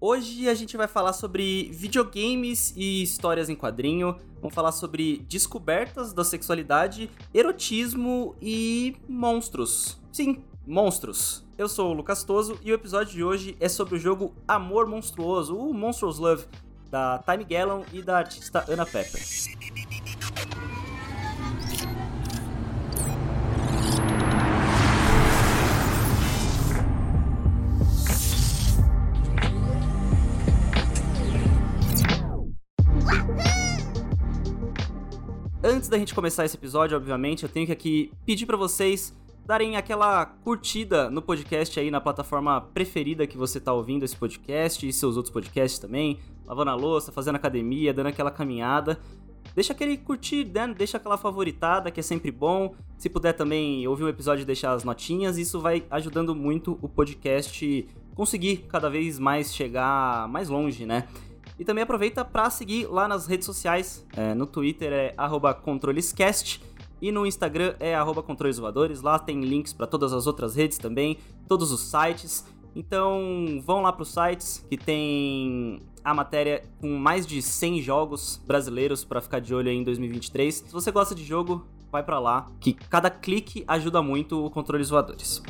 Hoje a gente vai falar sobre videogames e histórias em quadrinho. Vamos falar sobre descobertas da sexualidade, erotismo e monstros. Sim, monstros. Eu sou o Lucas Toso e o episódio de hoje é sobre o jogo Amor Monstruoso, o Monstrous Love, da Time Gallon e da artista Anna Pepper. Antes da gente começar esse episódio, obviamente, eu tenho que aqui pedir para vocês darem aquela curtida no podcast aí na plataforma preferida que você tá ouvindo esse podcast e seus outros podcasts também, lavando a louça, fazendo academia, dando aquela caminhada. Deixa aquele curtir, né? deixa aquela favoritada, que é sempre bom. Se puder também ouvir um episódio e deixar as notinhas, isso vai ajudando muito o podcast conseguir cada vez mais chegar mais longe, né? E também aproveita para seguir lá nas redes sociais. É, no Twitter é controlescast e no Instagram é controlesvoadores. Lá tem links para todas as outras redes também, todos os sites. Então vão lá para os sites que tem a matéria com mais de 100 jogos brasileiros para ficar de olho aí em 2023. Se você gosta de jogo, vai para lá, que cada clique ajuda muito o Controles Voadores.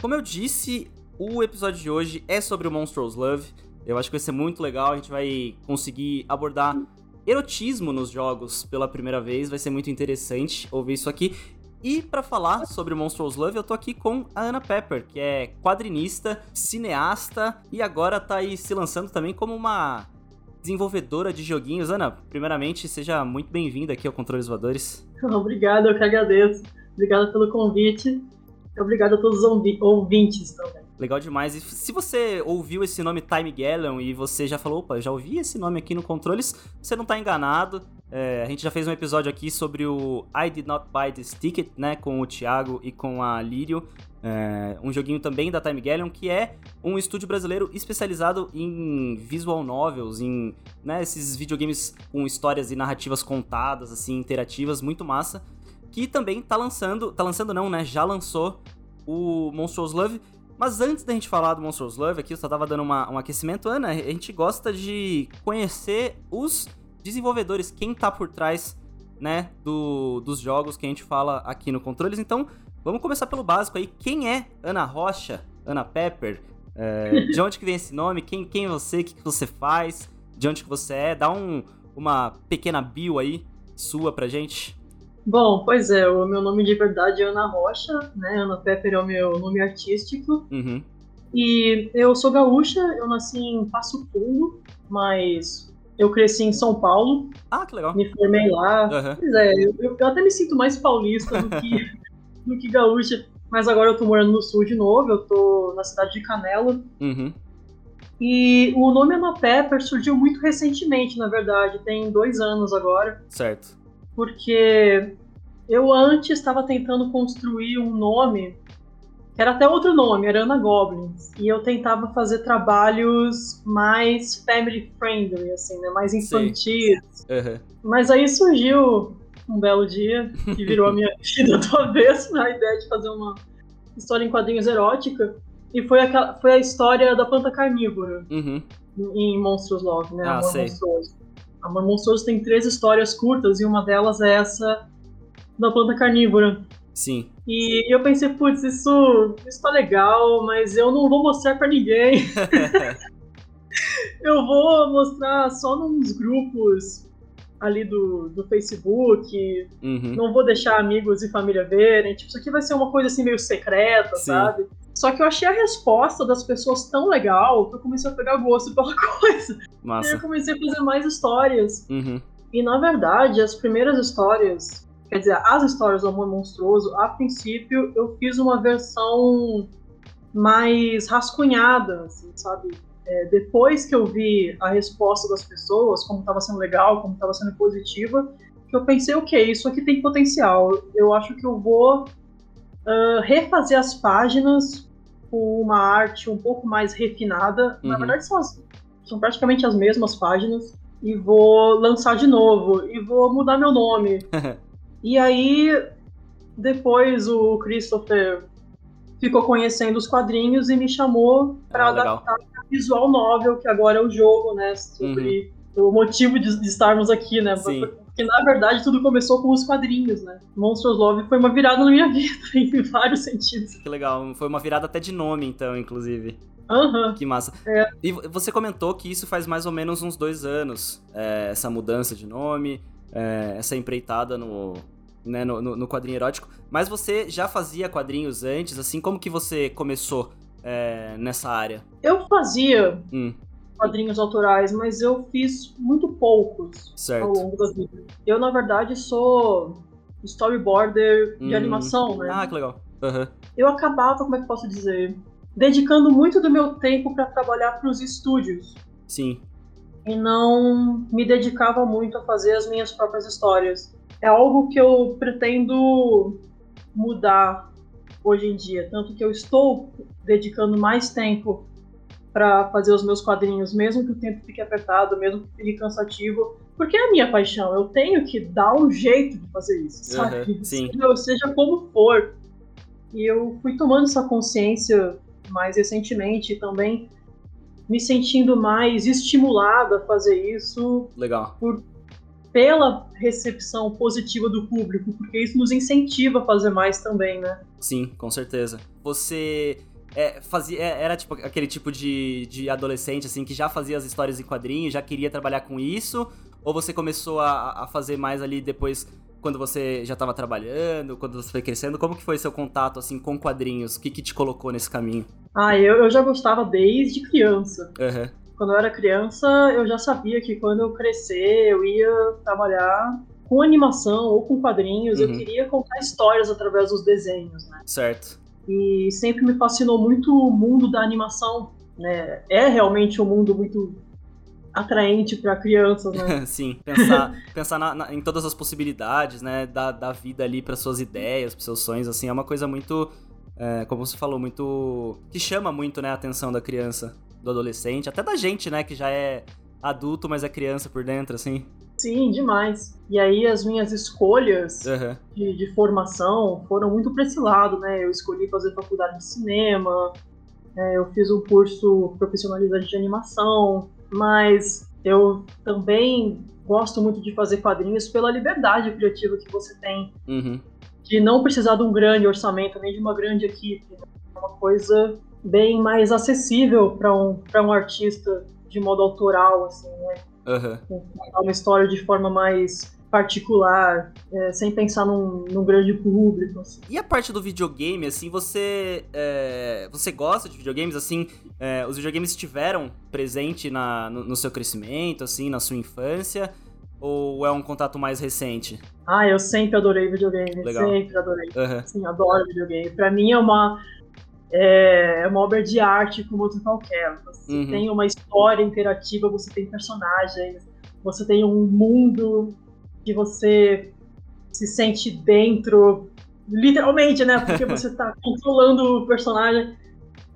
Como eu disse, o episódio de hoje é sobre o Monsters Love. Eu acho que vai ser muito legal, a gente vai conseguir abordar erotismo nos jogos pela primeira vez, vai ser muito interessante ouvir isso aqui. E para falar sobre Monsters Love, eu tô aqui com a Ana Pepper, que é quadrinista, cineasta e agora tá aí se lançando também como uma desenvolvedora de joguinhos. Ana, primeiramente, seja muito bem-vinda aqui ao Controles Voadores. Obrigada, eu que agradeço. Obrigada pelo convite. Obrigada a todos os ouvintes também. Legal demais. E se você ouviu esse nome Time Gallon e você já falou, opa, já ouvi esse nome aqui no Controles, você não tá enganado. É, a gente já fez um episódio aqui sobre o I Did Not Buy This Ticket, né, com o Thiago e com a Lírio. É, um joguinho também da Time Galleon, que é um estúdio brasileiro especializado em visual novels, em né, esses videogames com histórias e narrativas contadas, assim, interativas, muito massa. Que também tá lançando, tá lançando não, né, já lançou o Monsters Love, mas antes da gente falar do Monsters Love, aqui eu só tava dando uma, um aquecimento, Ana, a gente gosta de conhecer os desenvolvedores, quem tá por trás, né, do, dos jogos que a gente fala aqui no Controles. Então, vamos começar pelo básico aí. Quem é Ana Rocha, Ana Pepper? É, de onde que vem esse nome? Quem, quem é você? O que, que você faz? De onde que você é? Dá um, uma pequena bio aí sua pra gente. Bom, pois é, o meu nome de verdade é Ana Rocha, né? Ana Pepper é o meu nome artístico. Uhum. E eu sou gaúcha, eu nasci em Passo Fundo, mas eu cresci em São Paulo. Ah, que legal. Me formei lá. Uhum. Pois é, eu, eu, até me sinto mais paulista do que, do que gaúcha. Mas agora eu tô morando no sul de novo, eu tô na cidade de Canela. Uhum. E o nome Ana Pepper surgiu muito recentemente, na verdade, tem dois anos agora. Certo porque eu antes estava tentando construir um nome que era até outro nome, era Ana Goblins, e eu tentava fazer trabalhos mais family friendly, assim, né, mais infantis. Uhum. Mas aí surgiu um belo dia que virou a minha vida do avesso, a ideia de fazer uma história em quadrinhos erótica, e foi, aquela, foi a história da planta carnívora uhum. em Monstros Love, né, ah, sei. Monstruoso. Amor Monstruoso tem três histórias curtas e uma delas é essa da planta carnívora. Sim. E eu pensei, putz, isso, isso tá legal, mas eu não vou mostrar para ninguém. eu vou mostrar só nos grupos ali do, do Facebook. Uhum. Não vou deixar amigos e família verem. Tipo, isso aqui vai ser uma coisa assim meio secreta, Sim. sabe? Só que eu achei a resposta das pessoas tão legal que eu comecei a pegar gosto pela coisa. Massa. E eu comecei a fazer mais histórias. Uhum. E na verdade, as primeiras histórias, quer dizer, as histórias do Amor Monstruoso, a princípio eu fiz uma versão mais rascunhada, assim, sabe? É, depois que eu vi a resposta das pessoas, como estava sendo legal, como estava sendo positiva, que eu pensei, ok, isso aqui tem potencial. Eu acho que eu vou uh, refazer as páginas com uma arte um pouco mais refinada. Uhum. Na verdade, são, as, são praticamente as mesmas páginas. E vou lançar de novo. E vou mudar meu nome. e aí, depois o Christopher ficou conhecendo os quadrinhos e me chamou para Ah, adaptar visual novel, que agora é o jogo, né? Sobre uhum. o motivo de, de, estarmos aqui, né? Sim. Porque na verdade tudo começou com os quadrinhos, né? Monsters Love foi uma virada na minha vida, em vários sentidos. Que legal, foi uma virada até de nome, então, inclusive. Aham. Uhum. Que massa. É. E você comentou que isso faz mais ou menos uns dois anos, é, essa mudança de nome, é, essa empreitada no, né, no, no, no, quadrinho erótico. Mas você já fazia quadrinhos antes, assim, como que você começou é, nessa área? Eu fazia hum. Quadrinhos autorais, mas eu fiz muito poucos certo. ao longo da vida. Eu, na verdade, sou storyboarder de hum. animação, né? Ah, que legal. Uhum. Eu acabava, como é que posso dizer, dedicando muito do meu tempo para trabalhar para os estúdios. Sim. E não me dedicava muito a fazer as minhas próprias histórias. É algo que eu pretendo mudar hoje em dia, tanto que eu estou dedicando mais tempo para fazer os meus quadrinhos, mesmo que o tempo fique apertado, mesmo que fique cansativo, porque é a minha paixão. Eu tenho que dar um jeito de fazer isso, sabe? Uhum, sim. Seja, seja como for. E eu fui tomando essa consciência mais recentemente também me sentindo mais estimulada a fazer isso. Legal. Por, pela recepção positiva do público, porque isso nos incentiva a fazer mais também, né? Sim, com certeza. Você é, fazia, é, era tipo aquele tipo de, de adolescente assim que já fazia as histórias em quadrinhos, já queria trabalhar com isso? Ou você começou a, a fazer mais ali depois quando você já estava trabalhando, quando você foi crescendo? Como que foi seu contato assim com quadrinhos? O que, que te colocou nesse caminho? Ah, eu, eu já gostava desde criança. Uhum. Quando eu era criança, eu já sabia que quando eu crescer, eu ia trabalhar com animação ou com quadrinhos. Uhum. Eu queria contar histórias através dos desenhos, né? Certo. E sempre me fascinou muito o mundo da animação. Né? É realmente um mundo muito atraente para crianças, né? Sim, pensar, pensar na, na, em todas as possibilidades, né, da, da vida ali para suas ideias, para seus sonhos, assim, é uma coisa muito, é, como você falou, muito que chama muito, né, a atenção da criança, do adolescente, até da gente, né, que já é adulto, mas é criança por dentro, assim. Sim, demais. E aí as minhas escolhas uhum. de, de, formação foram muito para esse lado, né? Eu escolhi fazer faculdade de cinema, é, eu fiz um curso profissionalizante de animação, mas eu também gosto muito de fazer quadrinhos pela liberdade criativa que você tem. Uhum. De não precisar de um grande orçamento, nem de uma grande equipe. É uma coisa bem mais acessível para um, um artista de modo autoral, assim, né? Uhum. Contar uma história de forma mais particular, é, sem pensar num, num grande público. Assim. E a parte do videogame, assim, você é, você gosta de videogames, assim, é, os videogames estiveram presente na, no, no, seu crescimento, assim, na sua infância, ou é um contato mais recente? Ah, eu sempre adorei videogame, Legal. sempre adorei. Uhum. Sim, adoro videogame. Pra mim é uma é, é uma obra de arte como outra qualquer. Você uhum. tem uma história interativa, você tem personagens, você tem um mundo que você se sente dentro, literalmente, né? Porque você tá controlando o personagem.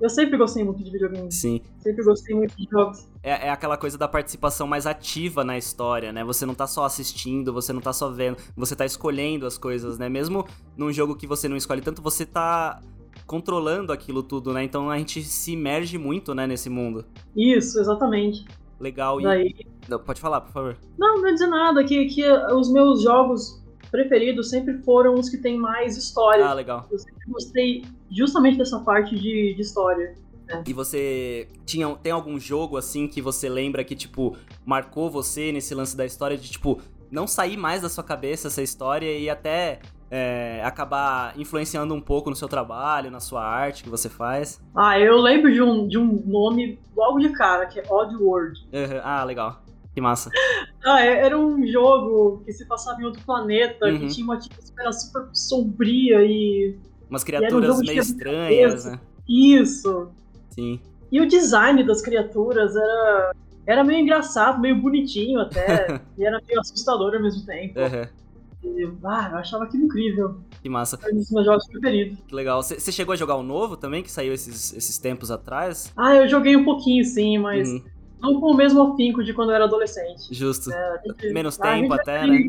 Eu sempre gostei muito de videogames. Sim. Sempre gostei muito de jogos. É, é, aquela coisa da participação mais ativa na história, né? Você não tá só assistindo, você não tá só vendo, você tá escolhendo as coisas, né? Mesmo num jogo que você não escolhe tanto, você tá controlando aquilo tudo, né? Então a gente se imerge muito, né, nesse mundo. Isso, exatamente. Legal. E... Daí... Não, pode falar, por favor. Não, não é dizer nada. Que, que os meus jogos preferidos sempre foram os que têm mais história. Ah, legal. Eu sempre gostei justamente dessa parte de, de história. Né? E você tinha, tem algum jogo assim que você lembra que, tipo, marcou você nesse lance da história de, tipo, não sair mais da sua cabeça essa história e até é, acabar influenciando um pouco no seu trabalho, na sua arte que você faz? Ah, eu lembro de um, de um nome logo de cara, que é Odd World. Uhum. Ah, legal. Que massa. ah, é, era um jogo que se passava em outro planeta, uhum. que tinha uma atmosfera super sombria e. Umas criaturas um meio estranhas, né? Isso. Sim. E o design das criaturas era, era meio engraçado, meio bonitinho até. e era meio assustador ao mesmo tempo. Uhum. E, ah, eu achava aquilo incrível. Que massa. É um dos meus jogos preferidos. Que legal. Você chegou a jogar o novo também, que saiu esses, esses tempos atrás? Ah, eu joguei um pouquinho sim, mas. Uhum não com o mesmo afinco de quando eu era adolescente. Justo. É, gente, Menos tempo até, né?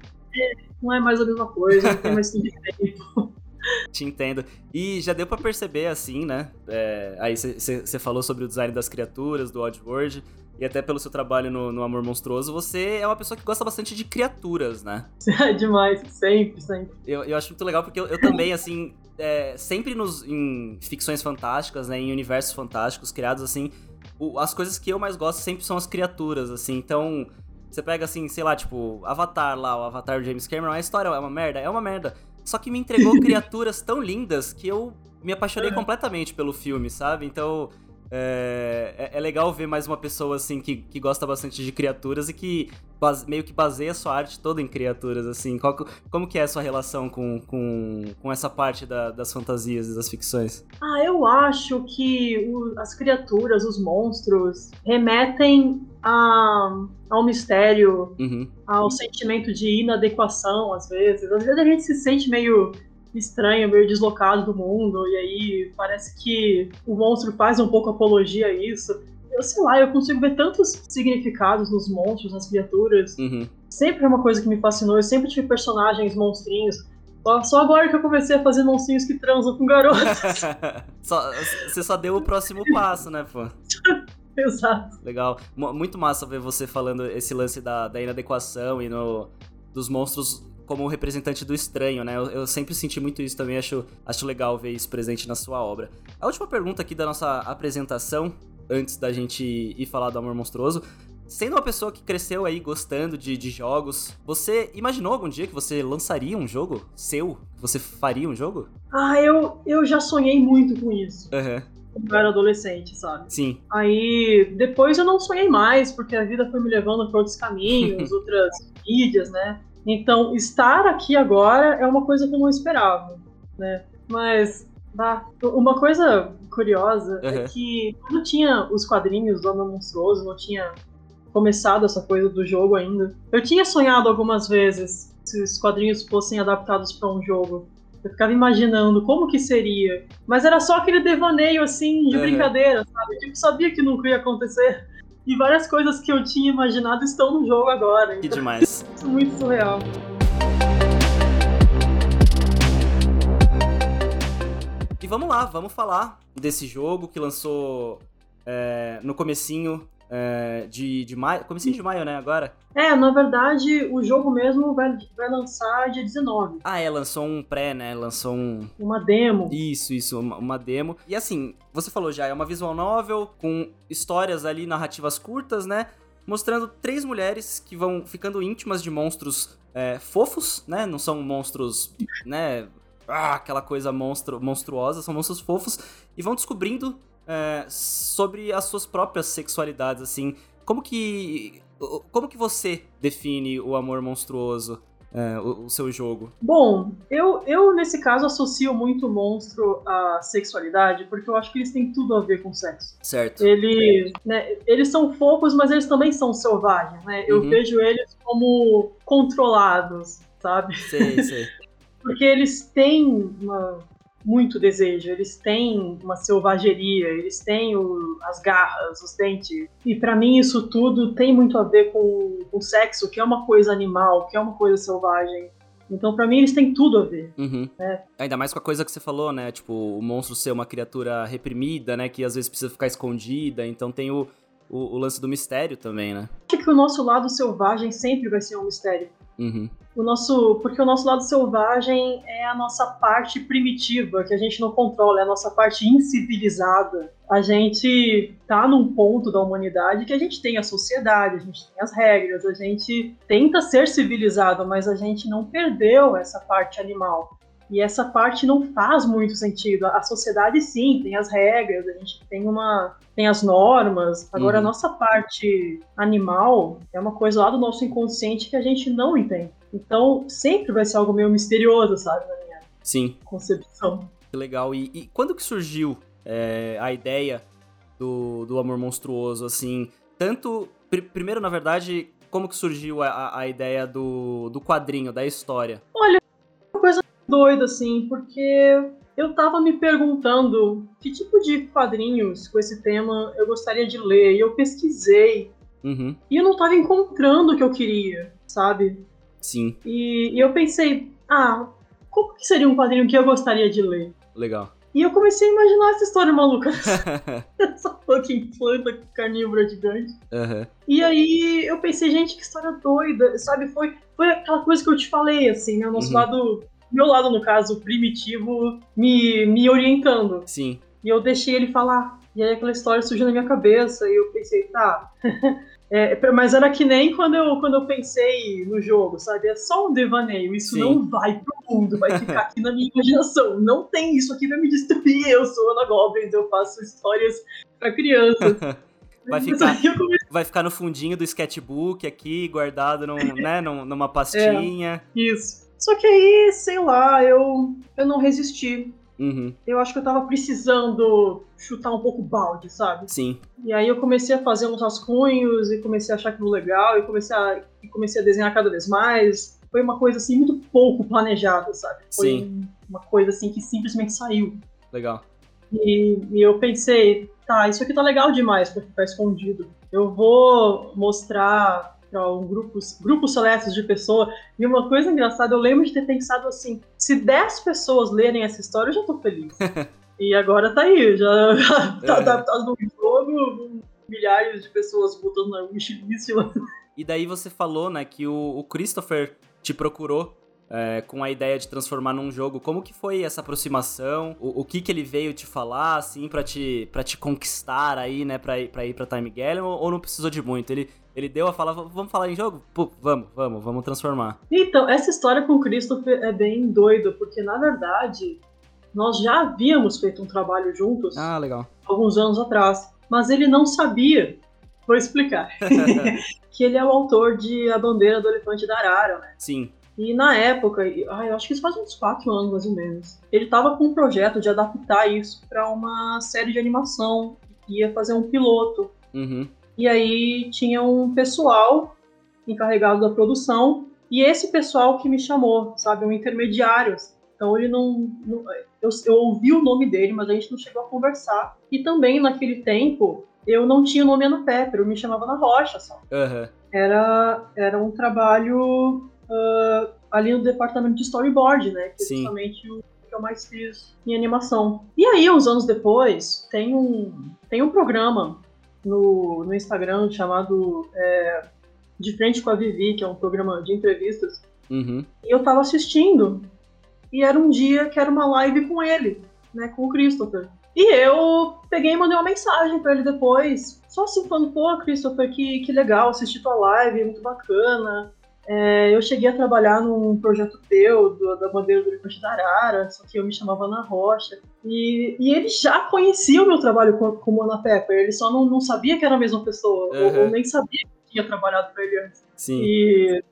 não é mais a mesma coisa, não tem mais tempo. Te entendo. E já deu para perceber, assim, né? É, aí você falou sobre o design das criaturas, do Oddworld, e até pelo seu trabalho no, no, Amor Monstruoso, você é uma pessoa que gosta bastante de criaturas, né? É demais, sempre, sempre. Eu, eu acho muito legal porque eu, eu também, assim, é, sempre nos, em ficções fantásticas, né? Em universos fantásticos criados, assim, o, as coisas que eu mais gosto sempre são as criaturas, assim. Então, você pega, assim, sei lá, tipo, Avatar lá, o Avatar de James Cameron, a história é uma merda? É uma merda. Só que me entregou criaturas tão lindas que eu me apaixonei completamente pelo filme, sabe? Então, é, é, é, legal ver mais uma pessoa assim que, que gosta bastante de criaturas e que base, meio que baseia sua arte toda em criaturas, assim. Qual, como que é a sua relação com, com, com essa parte da, das fantasias e das ficções? Ah, eu acho que o, as criaturas, os monstros, remetem a, ao mistério, uhum. ao sentimento de inadequação, às vezes. Às vezes a gente se sente meio estranho, meio deslocado do mundo, e aí parece que o monstro faz um pouco apologia a isso. Eu sei lá, eu consigo ver tantos significados nos monstros, nas criaturas. Uhum. Sempre é uma coisa que me fascinou, eu sempre tive personagens monstrinhos. Só, agora que eu comecei a fazer monstrinhos que transam com garotas. só, você só deu o próximo passo, né, pô? Exato. Legal. Muito massa ver você falando esse lance da, da inadequação e no, dos monstros como representante do estranho, né? Eu, eu, sempre senti muito isso também, acho, acho legal ver isso presente na sua obra. A última pergunta aqui da nossa apresentação, antes da gente ir falar do Amor Monstruoso, Sendo uma pessoa que cresceu aí gostando de, de, jogos, você imaginou algum dia que você lançaria um jogo seu? Você faria um jogo? Ah, eu, eu já sonhei muito com isso. Uhum. Quando eu era adolescente, sabe? Sim. Aí depois eu não sonhei mais, porque a vida foi me levando para outros caminhos, outras mídias, né? Então, estar aqui agora é uma coisa que eu não esperava, né? Mas bah, uma coisa curiosa uhum. é que quando tinha os quadrinhos do Homem Monstruoso, não tinha começado essa coisa do jogo ainda. Eu tinha sonhado algumas vezes se os quadrinhos fossem adaptados para um jogo. Eu ficava imaginando como que seria. Mas era só aquele devaneio assim de uhum. brincadeira, sabe? Tipo, sabia que nunca ia acontecer. E várias coisas que eu tinha imaginado estão no jogo agora. Que então, demais. Isso é muito surreal. E vamos lá, vamos falar desse jogo que lançou é, no comecinho é, de, de maio. Comecinho de maio, né, agora? É, na verdade, o jogo mesmo vai, vai lançar dia 19. Ah, é, lançou um pré, né? Lançou um. Uma demo. Isso, isso, uma, uma demo. E assim, você falou já, é uma visual novel com histórias ali, narrativas curtas, né? Mostrando três mulheres que vão ficando íntimas de monstros é, fofos, né? Não são monstros, né? Ah, aquela coisa monstru monstruosa, são monstros fofos, e vão descobrindo é, sobre as suas próprias sexualidades, assim. Como que. Como que você define o amor monstruoso? É, o, o, seu jogo? Bom, eu, eu nesse caso associo muito monstro à sexualidade, porque eu acho que eles têm tudo a ver com sexo. Certo. Eles, né, eles são fofos, mas eles também são selvagens, né? Eu uhum. vejo eles como controlados, sabe? Sei, sei. porque eles têm uma, muito desejo, eles têm uma selvageria, eles têm o, as garras, os dentes. E para mim isso tudo tem muito a ver com o sexo, que é uma coisa animal, que é uma coisa selvagem. Então, para mim, eles têm tudo a ver. Uhum. Né? Ainda mais com a coisa que você falou, né? Tipo, o monstro ser uma criatura reprimida, né? Que às vezes precisa ficar escondida. Então tem o, o, o lance do mistério também, né? Acho que o nosso lado selvagem sempre vai ser um mistério. Uhum. O nosso, porque o nosso lado selvagem é a nossa parte primitiva, que a gente não controla, é a nossa parte incivilizada. A gente tá num ponto da humanidade que a gente tem a sociedade, a gente tem as regras, a gente tenta ser civilizado, mas a gente não perdeu essa parte animal. E essa parte não faz muito sentido. A sociedade sim, tem as regras, a gente tem uma tem as normas. Agora uhum. a nossa parte animal é uma coisa lá do nosso inconsciente que a gente não entende. Então sempre vai ser algo meio misterioso, sabe, na minha sim. concepção. Que legal. E, e quando que surgiu é, a ideia do, do amor monstruoso, assim? Tanto pr primeiro, na verdade, como que surgiu a, a ideia do, do quadrinho, da história? Olha, doido, assim, porque eu tava me perguntando que tipo de quadrinhos com esse tema eu gostaria de ler. E eu pesquisei. Uhum. E eu não tava encontrando o que eu queria, sabe? Sim. E, e eu pensei, ah, como que seria um quadrinho que eu gostaria de ler? Legal. E eu comecei a imaginar essa história maluca. essa fucking planta carnívora gigante. Uhum. E aí eu pensei, gente, que história doida, sabe? Foi, foi aquela coisa que eu te falei, assim, né? O nosso Uhum. lado, meu lado, no caso, primitivo, me, me orientando. Sim. E eu deixei ele falar. E aí aquela história surgiu na minha cabeça e eu pensei, tá. É, mas era que nem quando eu, quando eu pensei no jogo, sabe? É só um devaneio. Isso Sim. não vai pro mundo, vai ficar aqui na minha imaginação. Não tem isso aqui vai me destruir. Eu sou Ana Goblins, eu faço histórias pra crianças. Vai ficar- Vai ficar no fundinho do sketchbook aqui, guardado num, né, num- numa pastinha. isso. Só que aí, sei lá, eu, eu não resisti. Uhum. Eu acho que eu tava precisando chutar um pouco o balde, sabe? Sim. E aí eu comecei a fazer uns rascunhos e comecei a achar aquilo legal e comecei a, e comecei a desenhar cada vez mais. Foi uma coisa assim muito pouco planejada, sabe? Foi Sim. uma coisa assim que simplesmente saiu. Legal. E, e eu pensei, tá, isso aqui tá legal demais pra ficar escondido. Eu vou mostrar para um grupos, grupos celestes de pessoas. E uma coisa engraçada, eu lembro de ter pensado assim: se 10 pessoas lerem essa história, eu já tô feliz. e agora tá aí, já, já tá É. adaptado no jogo, milhares de pessoas botando na wishlist. E daí você falou, né, que o, o Christopher te procurou é, com a ideia de transformar num jogo. Como que foi essa aproximação? O, o que que ele veio te falar, assim, pra te, pra te conquistar aí, né, pra ir pra, ir pra Time Galleon? Ou, ou não precisou de muito? Ele, ele deu a falar, vamos falar em jogo? Pô, vamos, vamos, vamos transformar. Então, essa história com o Christopher é bem doida, porque na verdade nós já havíamos feito um trabalho juntos. Ah, legal. alguns anos atrás, mas ele não sabia. Vou explicar. que ele é o autor de A Bandeira do Elefante da Arara, né? Sim. E na época, ai, eu acho que isso faz uns quatro anos mais ou menos, ele estava com um projeto de adaptar isso para uma série de animação, ia fazer um piloto. Uhum. E aí tinha um pessoal encarregado da produção, e esse pessoal que me chamou, sabe, um intermediário. Então ele não. não- eu, eu ouvi o nome dele, mas a gente não chegou a conversar. E também naquele tempo eu não tinha o nome Ana Pepper, eu me chamava Ana Rocha só. Aham. Era, era um trabalho ah, ali no departamento de storyboard, né? Que é Sim. justamente o que eu mais fiz em animação. E aí, uns anos depois, tem um, tem um programa no, no Instagram chamado é, De Frente com a Vivi, que é um programa de entrevistas. Uhum. E eu tava assistindo, e era um dia que era uma live com ele, né, com o Christopher. E eu peguei e mandei uma mensagem pra ele depois, só assim falando, pô, Christopher, que, que legal assistir tua live, muito bacana. É, eu cheguei a trabalhar num projeto teu, do- da bandeira do Elefante da Arara, só que eu me chamava Ana Rocha. E, e ele já conhecia o meu trabalho co- como Ana Pepper, ele só não, não sabia que era a mesma pessoa, ou, Uhum. ou nem sabia que tinha trabalhado pra ele antes. Sim. E,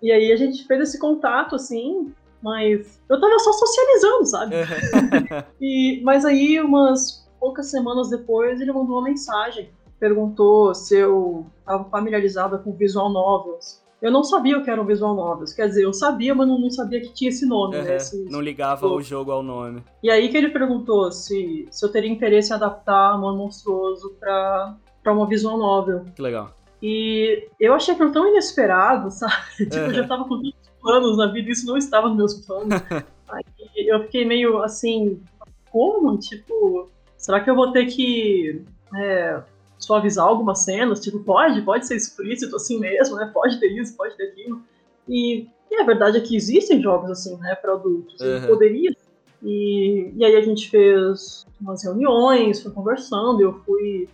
e aí a gente fez esse contato, assim, mas eu tava só socializando, sabe? Aham. E, mas aí, umas poucas semanas depois, ele mandou uma mensagem. Perguntou se eu estava familiarizada com visual novels. Eu não sabia o que eram visual novels. Quer dizer, eu sabia, mas não, não sabia que tinha esse nome, né? Aham. Esse- Não ligava o jogo ao nome. E aí que ele perguntou se, se eu teria interesse em adaptar Amor Monstruoso para uma visual novel. Que legal. E eu achei aquilo tão inesperado, sabe? Tipo, eu Uhum. já tava com tantos planos na vida, isso não estava nos meus planos. Aí eu fiquei meio assim, como? Tipo, será que eu vou ter que é, suavizar algumas cenas? Tipo, pode, pode ser explícito assim mesmo, né? Pode ter isso, pode ter aquilo. E, e a verdade é que existem jogos assim, né, para adultos. Uhum. Poderia. E, e aí a gente fez umas reuniões, foi conversando, eu fui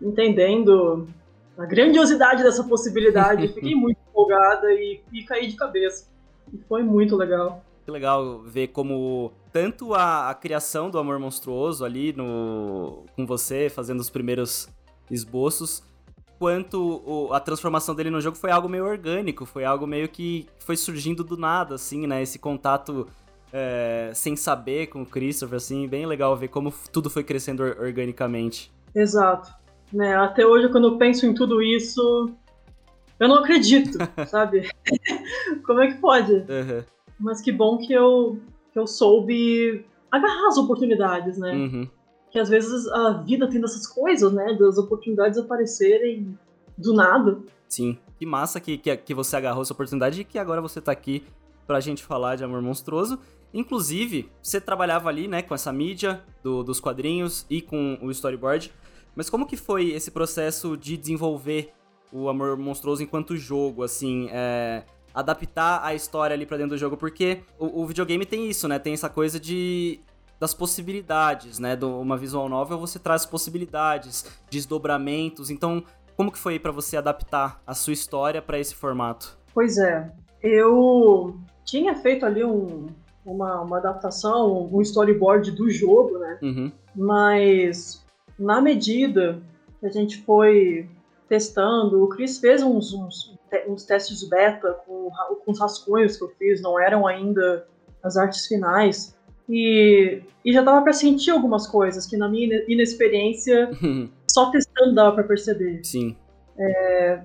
entendendo a grandiosidade dessa possibilidade. Fiquei muito empolgada e, e caí de cabeça. E foi muito legal. Que legal ver como tanto a, a criação do Amor Monstruoso ali no com você, fazendo os primeiros esboços, quanto o- a transformação dele no jogo foi algo meio orgânico, foi algo meio que foi surgindo do nada, assim, né? Esse contato é, sem saber com o Christopher, assim, bem legal ver como tudo foi crescendo or- organicamente. Exato. Né, até hoje, quando eu penso em tudo isso, eu não acredito, sabe? Como é que pode? Aham. Mas que bom que eu, que eu soube agarrar as oportunidades, né? Uhum. Que às vezes a vida tem dessas coisas, né? Das oportunidades aparecerem do nada. Sim. Que massa que, que, que você agarrou essa oportunidade e que agora você tá aqui pra gente falar de Amor Monstruoso. Inclusive, você trabalhava ali, né, com essa mídia do, dos quadrinhos e com o storyboard. Mas como que foi esse processo de desenvolver o Amor Monstruoso enquanto jogo, assim, é, adaptar a história ali pra dentro do jogo? Porque o, o, videogame tem isso, né? Tem essa coisa de das possibilidades, né? Do, uma visual novel você traz possibilidades, desdobramentos. Então, como que foi para você adaptar a sua história para esse formato? Pois é, eu tinha feito ali um, uma, uma adaptação, um storyboard do jogo, né? Uhum. Mas na medida que a gente foi testando, o Chris fez uns, uns, uns testes beta com, com os rascunhos que eu fiz, não eram ainda as artes finais. E, e já dava para sentir algumas coisas que na minha inexperiência, só testando dava para perceber. Sim. É,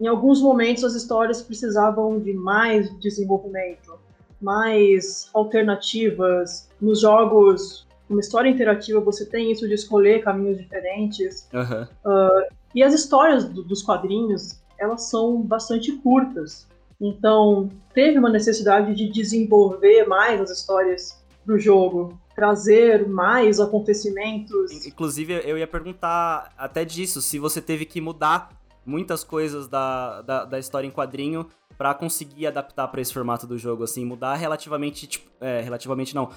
em alguns momentos as histórias precisavam de mais desenvolvimento mais alternativas. Nos jogos, uma história interativa, você tem isso de escolher caminhos diferentes. Uhum. Uh, e as histórias do, dos quadrinhos, elas são bastante curtas. Então, teve uma necessidade de desenvolver mais as histórias do jogo, trazer mais acontecimentos. Inclusive, eu ia perguntar até disso, se você teve que mudar muitas coisas da, da, da história em quadrinho para conseguir adaptar para esse formato do jogo, assim, mudar relativamente, tipo, é, relativamente não,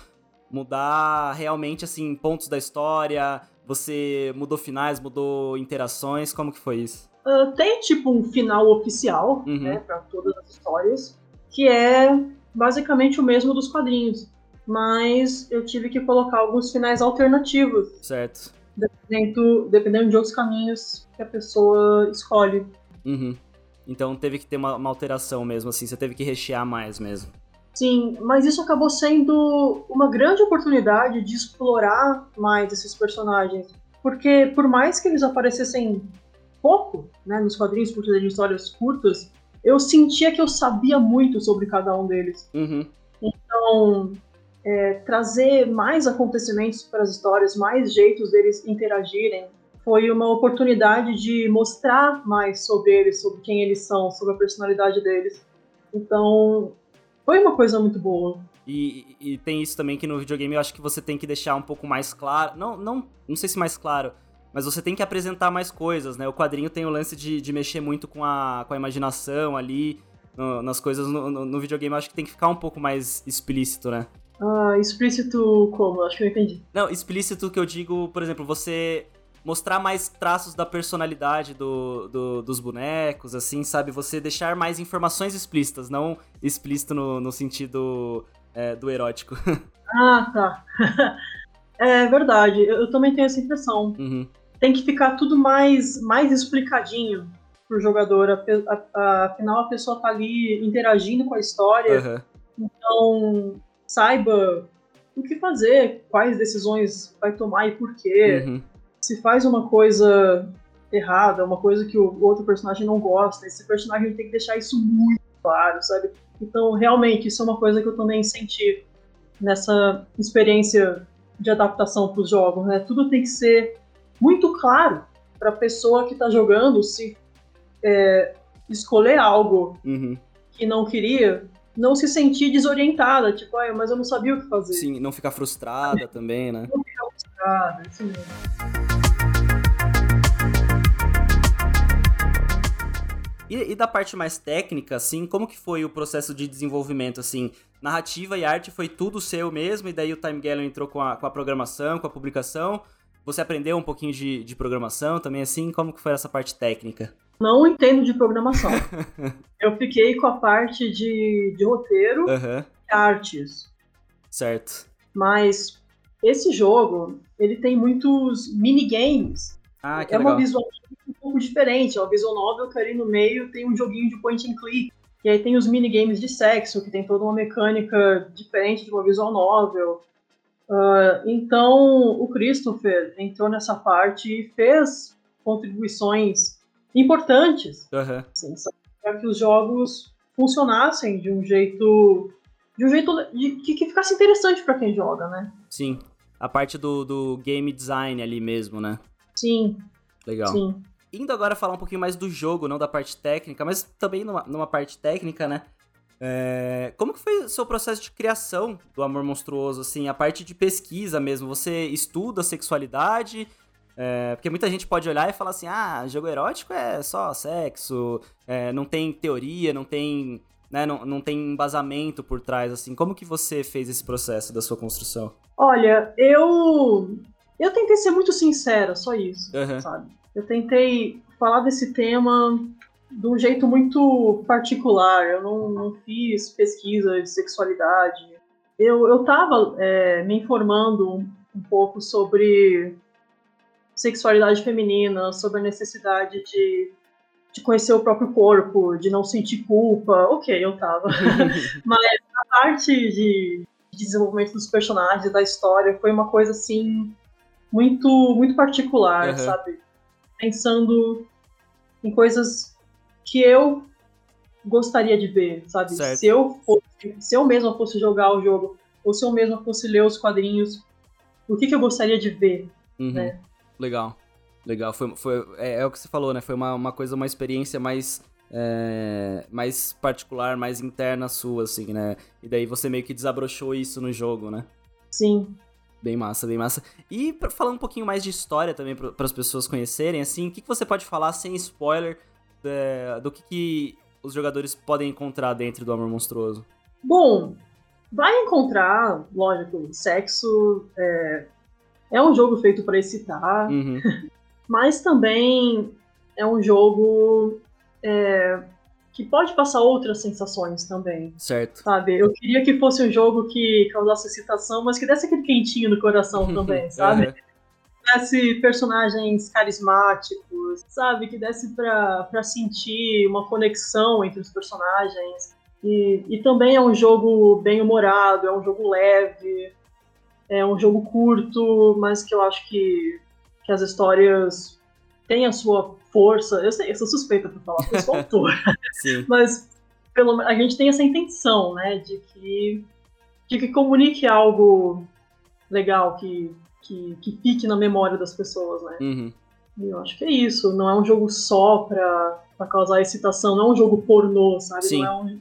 mudar realmente, assim, pontos da história, você mudou finais, mudou interações, como que foi isso? Uh, tem, tipo, um final oficial, uhum. né, pra todas as histórias, que é basicamente o mesmo dos quadrinhos, mas eu tive que colocar alguns finais alternativos. Certo. Dependendo, dependendo de outros caminhos que a pessoa escolhe. Uhum. Então teve que ter uma, uma alteração mesmo, assim, você teve que rechear mais mesmo. Sim, mas isso acabou sendo uma grande oportunidade de explorar mais esses personagens. Porque por mais que eles aparecessem pouco, né, nos quadrinhos por serem histórias curtas, eu sentia que eu sabia muito sobre cada um deles. Uhum. Então, é, trazer mais acontecimentos para as histórias, mais jeitos deles interagirem, foi uma oportunidade de mostrar mais sobre eles, sobre quem eles são, sobre a personalidade deles. Então, foi uma coisa muito boa. E, e, tem isso também que no videogame eu acho que você tem que deixar um pouco mais claro. Não, não, não sei se mais claro, mas você tem que apresentar mais coisas, né? O quadrinho tem o lance de, de mexer muito com a, com a imaginação ali, no, nas coisas. No, no, no, videogame eu acho que tem que ficar um pouco mais explícito, né? Ah, explícito como? Acho que eu entendi. Não, explícito que eu digo, por exemplo, você mostrar mais traços da personalidade do, do, dos bonecos, assim, sabe? Você deixar mais informações explícitas, não explícito no, no sentido é, do erótico. Ah, tá. é verdade, eu também tenho essa impressão. Uhum. Tem que ficar tudo mais, mais explicadinho pro jogador. afinal, a pessoa tá ali interagindo com a história. Uhum. Então, saiba o que fazer, quais decisões vai tomar e por quê. Uhum se faz uma coisa errada, uma coisa que o outro personagem não gosta, esse personagem tem que deixar isso muito claro, sabe? Então, realmente, isso é uma coisa que eu também senti nessa experiência de adaptação para os jogos, né? Tudo tem que ser muito claro para a pessoa que está jogando se é, escolher algo uhum. que não queria, não se sentir desorientada, tipo, ah, mas eu não sabia o que fazer. Sim, não ficar frustrada também, né? Não ficar frustrada, isso mesmo. E, e, da parte mais técnica, assim, como que foi o processo de desenvolvimento, assim? Narrativa e arte foi tudo seu mesmo, e daí o Time Gallery entrou com a, com a programação, com a publicação. Você aprendeu um pouquinho de, de programação também, assim? Como que foi essa parte técnica? Não entendo de programação. Eu fiquei com a parte de, de roteiro uhum. e artes. Certo. Mas esse jogo, ele tem muitos minigames. Ah, que é legal. uma visual um pouco diferente. É uma visual novel que ali no meio tem um joguinho de point and click. E aí tem os minigames de sexo, que tem toda uma mecânica diferente de uma visual novel. Uh, então, o Christopher entrou nessa parte e fez contribuições importantes uhum. assim, para que os jogos funcionassem de um jeito de um jeito de, que, que ficasse interessante para quem joga, né? Sim, a parte do, do game design ali mesmo, né? Sim. Legal. Sim. Indo agora falar um pouquinho mais do jogo, não da parte técnica, mas também numa, numa parte técnica, né? É, como que foi o seu processo de criação do Amor Monstruoso, assim, a parte de pesquisa mesmo? Você estuda sexualidade? É, porque muita gente pode olhar e falar assim, ah, jogo erótico é só sexo, é, não tem teoria, não tem, né, não, não tem embasamento por trás, assim. Como que você fez esse processo da sua construção? Olha, eu eu tentei ser muito sincera, só isso, Uhum. sabe? Eu tentei falar desse tema de um jeito muito particular. Eu não, não fiz pesquisa de sexualidade. Eu, eu tava é, me informando um pouco sobre sexualidade feminina, sobre a necessidade de, de conhecer o próprio corpo, de não sentir culpa. Ok, eu tava. Mas a parte de desenvolvimento dos personagens, da história, foi uma coisa assim muito muito particular, Uhum. sabe? Pensando em coisas que eu gostaria de ver, sabe? Certo. Se eu fosse, se eu mesma fosse jogar o jogo, ou se eu mesma fosse ler os quadrinhos, o que, que eu gostaria de ver? Uhum. né? Legal. Legal. Foi, foi, é, é o que você falou, né? Foi uma, uma coisa, uma experiência mais. é, mais particular, mais interna sua, assim, né? E daí você meio que desabrochou isso no jogo, né? Sim. Bem massa, bem massa. E pra, falando um pouquinho mais de história também, para as pessoas conhecerem, assim, o que, que você pode falar sem spoiler do que, que os jogadores podem encontrar dentro do Amor Monstruoso? Bom, vai encontrar, lógico, sexo é, é um jogo feito para excitar, Uhum. mas também é um jogo é, que pode passar outras sensações também, Certo. sabe? Eu queria que fosse um jogo que causasse excitação, mas que desse aquele quentinho no coração também, sabe? Uhum. desse personagens carismáticos, sabe? Que desse pra, pra sentir uma conexão entre os personagens. E, e também é um jogo bem humorado, é um jogo leve, é um jogo curto, mas que eu acho que, que as histórias têm a sua força. Eu sei, eu sou suspeita pra falar, porque eu sou autor. Sim. mas pelo, a gente tem essa intenção, né? De que, de que comunique algo legal, que, que, que fique na memória das pessoas, né? Uhum. E eu acho que é isso. Não é um jogo só pra, pra causar excitação, não é um jogo pornô, sabe? Sim. Não é um,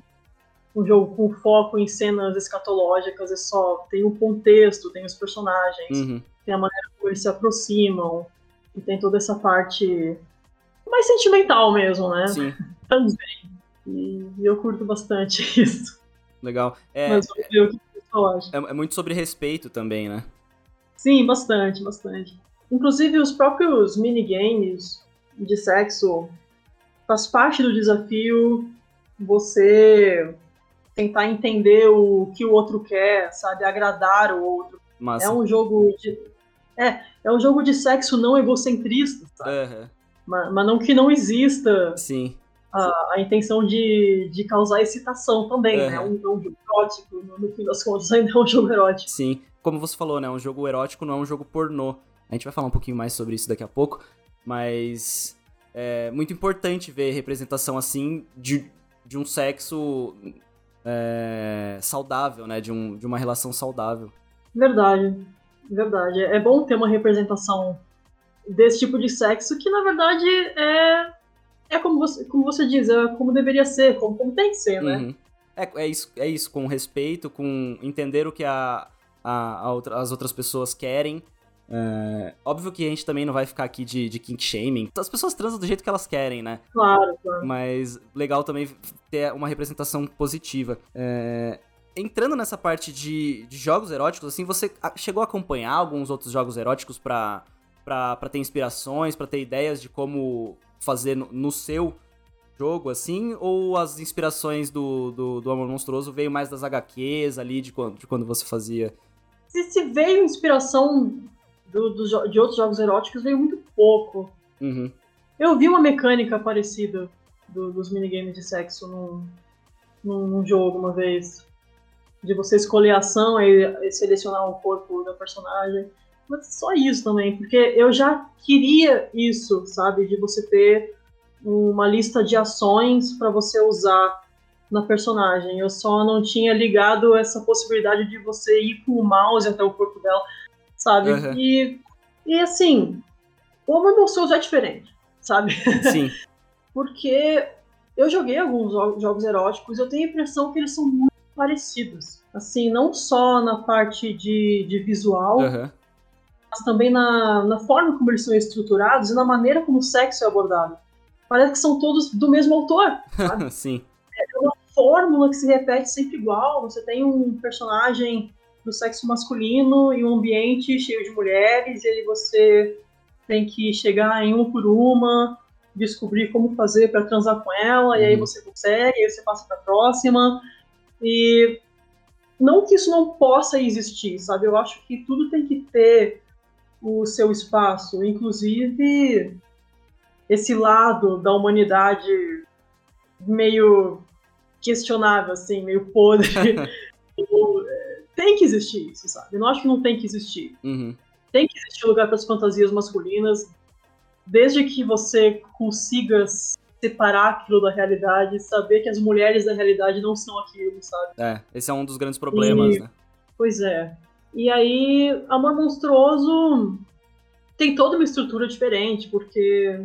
um jogo com foco em cenas escatológicas, é só. Tem o contexto, tem os personagens, Uhum. tem a maneira como eles se aproximam, e tem toda essa parte mais sentimental mesmo, né? Sim. Também. E, eu curto bastante isso. Legal. É, Mas vamos ver o que o pessoal acha. é, é muito sobre respeito também, né? Sim, bastante, bastante. Inclusive, os próprios minigames de sexo faz parte do desafio você tentar entender o que o outro quer, sabe? Agradar o outro. Massa. É um jogo de. É, é um jogo de sexo não egocentrista, sabe? Aham. Mas, mas não que não exista Sim. a, a intenção de, de causar excitação também, né? É Aham. um, é um jogo erótico, no, no fim das contas, ainda é um jogo erótico. Sim. Como você falou, né? Um jogo erótico não é um jogo pornô. A gente vai falar um pouquinho mais sobre isso daqui a pouco. Mas é muito importante ver representação assim de, de um sexo é, saudável, né? De, um, de uma relação saudável. Verdade, verdade. É bom ter uma representação desse tipo de sexo que, na verdade, é, é como, você, como você diz, é como deveria ser, como, como tem que ser, né? Uhum. É, é, isso, é isso, com respeito, com entender o que a, a, a outra- as outras pessoas querem. É, óbvio que a gente também não vai ficar aqui de, de kink shaming. As pessoas transam do jeito que elas querem, né? Claro, claro. Mas legal também ter uma representação positiva. É, entrando nessa parte de, de jogos eróticos, assim, você chegou a acompanhar alguns outros jogos eróticos pra, pra, pra ter inspirações, pra ter ideias de como fazer no, no seu jogo, assim? Ou as inspirações do, do, do Amor Monstruoso veio mais das HQs ali, de quando, de quando você fazia? Se, se veio inspiração do- do de outros jogos eróticos, veio muito pouco. Uhum. Eu vi uma mecânica parecida do- dos minigames de sexo num, num, num jogo uma vez. De você escolher a ação e, e selecionar o corpo da personagem. Mas só isso também, porque eu já queria isso, sabe? De você ter uma lista de ações para você usar na personagem. Eu só não tinha ligado essa possibilidade de você ir com o mouse até o corpo dela, sabe? Uhum. E, e assim, o Amor Monstruoso é diferente, sabe? Sim. porque eu joguei alguns jogos eróticos, eu tenho a impressão que eles são muito parecidos. Assim, não só na parte de, de visual, Aham. mas também na, na forma como eles são estruturados e na maneira como o sexo é abordado. Parece que são todos do mesmo autor, sabe? Sim. fórmula que se repete sempre igual. Você tem um personagem do sexo masculino e um ambiente cheio de mulheres, e aí você tem que chegar em uma por uma, descobrir como fazer para transar com ela, e aí Uhum. você consegue, aí você passa para a próxima. E não que isso não possa existir, sabe? Eu acho que tudo tem que ter o seu espaço, inclusive esse lado da humanidade meio questionável, assim, meio podre. Tem que existir isso, sabe? Eu não acho que não tem que existir. Uhum. Tem que existir lugar para as fantasias masculinas, desde que você consiga separar aquilo da realidade, saber que as mulheres da realidade não são aquilo, sabe? É, esse é um dos grandes problemas, E- né? Pois é. E aí, Amor Monstruoso tem toda uma estrutura diferente, porque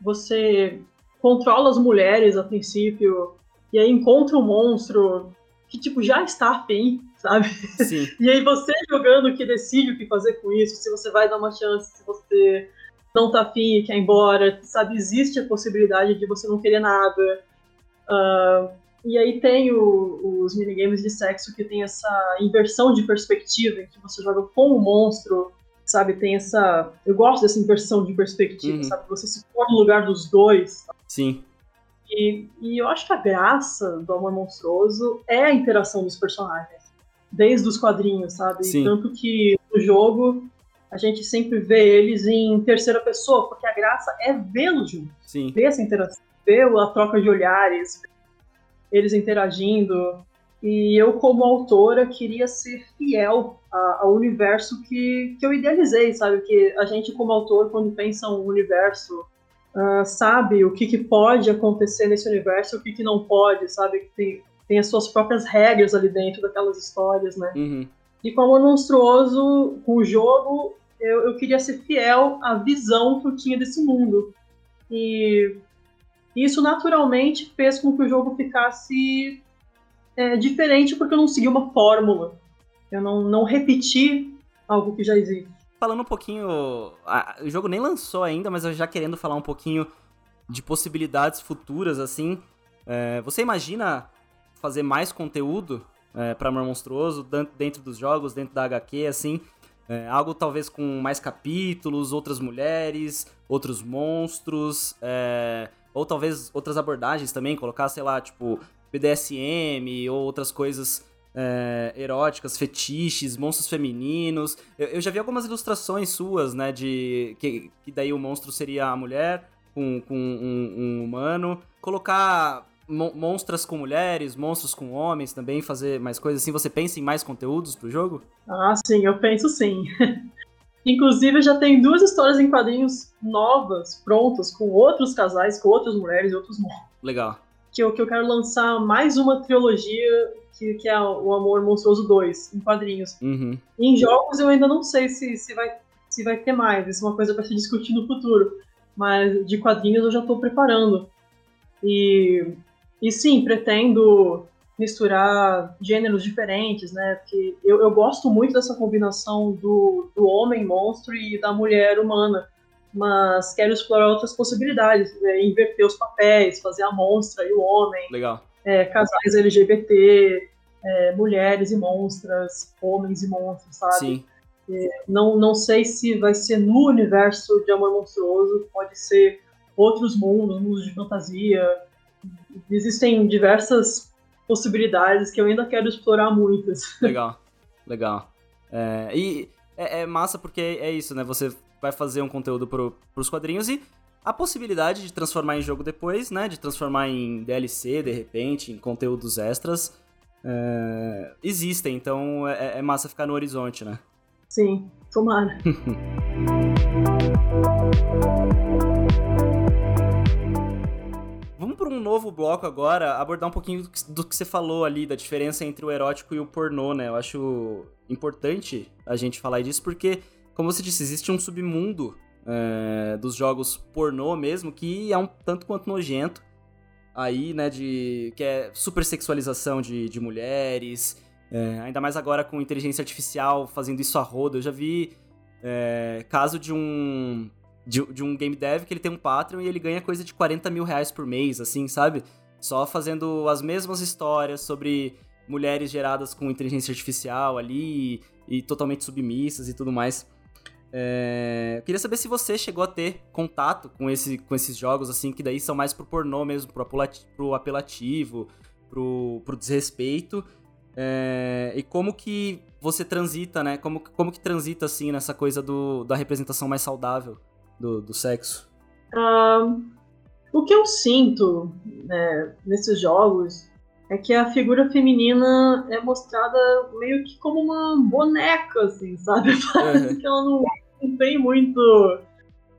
você controla as mulheres a princípio, e aí encontra um monstro que, tipo, já está afim, sabe? Sim. E aí você jogando que decide o que fazer com isso, se você vai dar uma chance, se você não tá afim e quer ir embora, sabe? Existe a possibilidade de você não querer nada. Ah, e aí tem o- os minigames de sexo que tem essa inversão de perspectiva, em que você joga com o monstro, sabe? Tem essa... Eu gosto dessa inversão de perspectiva, Uhum. sabe? Você se põe no lugar dos dois, Sim. e, e eu acho que a graça do Amor Monstruoso é a interação dos personagens. Desde os quadrinhos, sabe? Sim. Tanto que no jogo a gente sempre vê eles em terceira pessoa, porque a graça é vê-los juntos, Sim. ver essa interação, ver a troca de olhares, eles interagindo. E eu, como autora, queria ser fiel ao universo que, que eu idealizei, sabe? Que a gente, como autor, quando pensa um universo ah, sabe o que, que pode acontecer nesse universo o que, que não pode, sabe? Que tem, tem as suas próprias regras ali dentro daquelas histórias, né? Uhum. E com Amor Monstruoso, com o jogo, eu, eu queria ser fiel à visão que eu tinha desse mundo. E isso naturalmente fez com que o jogo ficasse é, diferente, porque eu não segui uma fórmula. Eu não, não repeti algo que já existe. Falando um pouquinho. a- o jogo nem lançou ainda, mas eu já querendo falar um pouquinho de possibilidades futuras, assim. é, você imagina fazer mais conteúdo é, pra Amor Monstruoso dentro dos jogos, dentro da HQ, assim? É, algo talvez com mais capítulos, outras mulheres, outros monstros, é, ou talvez outras abordagens também, colocar, sei lá, tipo, BDSM ou outras coisas é, eróticas, fetiches, monstros femininos. Eu, eu já vi algumas ilustrações suas, né? De que, que daí o monstro seria a mulher com, com um, um humano. Colocar mon- monstras com mulheres, monstros com homens também, fazer mais coisas assim. Você pensa em mais conteúdos pro jogo? Ah, sim, eu penso sim. Inclusive, já tem duas histórias em quadrinhos novas, prontas, com outros casais, com outras mulheres e outros monstros. Legal. Que eu, que eu quero lançar mais uma trilogia, que, que é o Amor Monstruoso 2, em quadrinhos. Uhum. Em jogos eu ainda não sei se, se, vai, se vai ter mais, isso é uma coisa para se discutir no futuro. Mas de quadrinhos eu já estou preparando. E, e sim, pretendo misturar gêneros diferentes, né? Porque eu, eu gosto muito dessa combinação do, do homem monstro e da mulher humana. Mas quero explorar outras possibilidades, né? inverter os papéis, fazer a monstra e o homem Legal. é, casais LGBT, é, mulheres e monstras, homens e monstros, sabe? Sim. Não, não sei se vai ser no universo de Amor Monstruoso, pode ser outros mundos, mundos de fantasia. Existem diversas possibilidades que eu ainda quero explorar muitas. Legal, legal. É, e é, é massa porque é isso, né? Você vai fazer um conteúdo pro, pros quadrinhos e a possibilidade de transformar em jogo depois, né? De transformar em DLC, de repente, em conteúdos extras, é, existem. Então é, é massa ficar no horizonte, né? Sim, tomara. novo bloco agora, abordar um pouquinho do que, do que você falou ali, da diferença entre o erótico e o pornô, né? Eu acho importante a gente falar disso porque, como você disse, existe um submundo é, dos jogos pornô mesmo que é um tanto quanto nojento. aí, né, de que é super sexualização de, de mulheres, é, ainda mais agora com inteligência artificial fazendo isso a roda. Eu já vi é, caso de um de, de, um game dev que ele tem um Patreon e ele ganha coisa de 40 mil reais por mês, assim, sabe? Só fazendo as mesmas histórias sobre mulheres geradas com inteligência artificial ali e, e totalmente submissas e tudo mais. É, queria saber se você chegou a ter contato com, esse, com esses jogos, assim, que daí são mais pro pornô mesmo, pro, pro apelativo, pro, pro desrespeito. É, e como que você transita, né? Como, como que transita, assim, nessa coisa do, da representação mais saudável do, do sexo? Um, o que eu sinto né, nesses jogos é que a figura feminina é mostrada meio que como uma boneca, assim, sabe? Parece uhum. que ela não, não tem muito,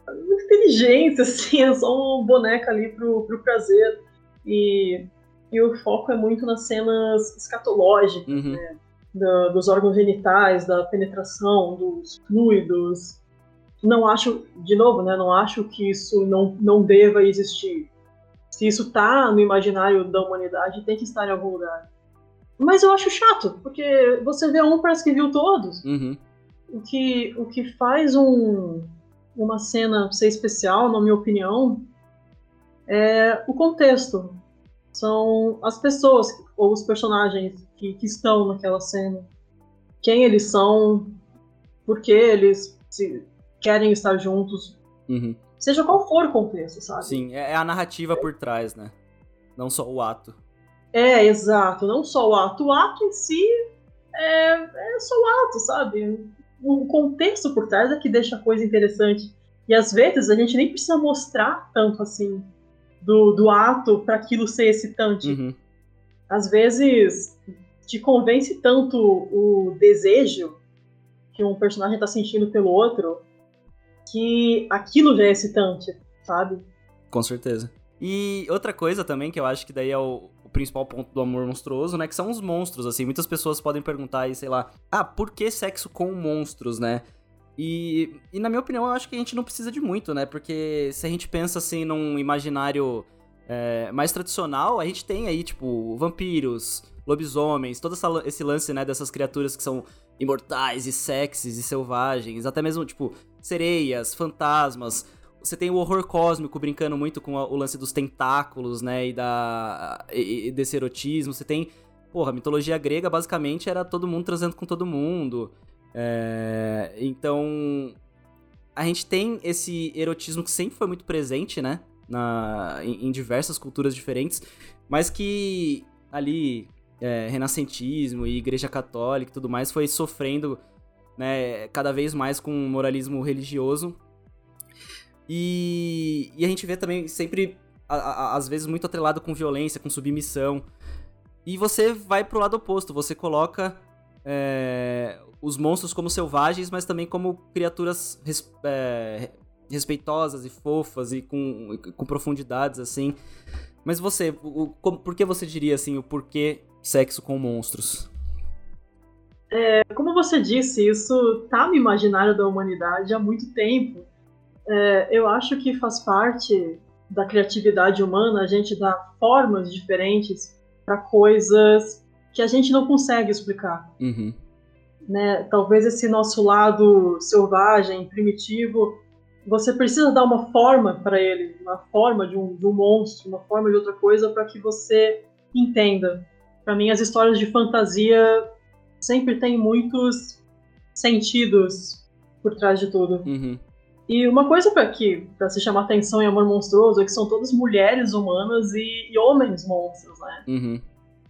muita inteligência, assim, é só uma boneca ali pro, pro prazer. E, e o foco é muito nas cenas escatológicas, uhum. né? Da, dos órgãos genitais, da penetração, dos fluidos. Não acho, de novo, né? Não acho que isso não, não deva existir se isso tá no imaginário da humanidade, tem que estar em algum lugar. Mas eu acho chato, porque você vê um, parece que viu todos. Uhum. O, que, o que faz um, uma cena ser especial, na minha opinião, é o contexto. São as pessoas ou os personagens que, que estão naquela cena. Quem eles são, por que eles se, querem estar juntos. Uhum. Seja qual for o contexto, sabe? Sim, é, é a narrativa por trás, né? Não só o ato. É, exato. Não só o ato. O ato em si é, é só o ato, sabe? O contexto por trás é que deixa a coisa interessante. E às vezes a gente nem precisa mostrar tanto assim do, do ato para aquilo ser excitante. Uhum. Às vezes te convence tanto o desejo que um personagem está sentindo pelo outro que aquilo já é excitante, sabe? Com certeza. E outra coisa também que eu acho que daí é o, o, principal ponto do amor monstruoso, né? Que são os monstros, assim. Muitas pessoas podem perguntar aí, sei lá, ah, por que sexo com monstros, né? E, e na minha opinião, eu acho que a gente não precisa de muito, né? Porque se a gente pensa assim num imaginário é, mais tradicional, a gente tem aí, tipo, vampiros, lobisomens, todo essa, esse lance, né, dessas criaturas que são imortais e sexys e selvagens, até mesmo, tipo, sereias, fantasmas. Você tem o horror cósmico brincando muito com o lance dos tentáculos, né, e, da, e, e desse erotismo. Você tem, porra, a mitologia grega basicamente era todo mundo transando com todo mundo. É, então, a gente tem esse erotismo que sempre foi muito presente, né, na, em, em diversas culturas diferentes, mas que ali é, renascentismo e igreja católica e tudo mais foi sofrendo né, cada vez mais com moralismo religioso. E, e a gente vê também sempre, a, a, às vezes, muito atrelado com violência, com submissão. E você vai pro lado oposto, você coloca é, os monstros como selvagens, mas também como criaturas res, é, respeitosas e fofas e com, com profundidades, assim. Mas você, o, o, por que você diria, assim, o porquê sexo com monstros? É, como você disse, isso está no imaginário da humanidade há muito tempo. É, eu acho que faz parte da criatividade humana a gente dar formas diferentes para coisas que a gente não consegue explicar. Uhum. Né? Talvez esse nosso lado selvagem, primitivo, você precisa dar uma forma para ele, uma forma de um, de um monstro, uma forma de outra coisa para que você entenda. Para mim, as histórias de fantasia sempre têm muitos sentidos por trás de tudo. Uhum. E uma coisa para que para se chamar atenção em Amor Monstruoso é que são todas mulheres humanas e, e homens monstros, né? Uhum.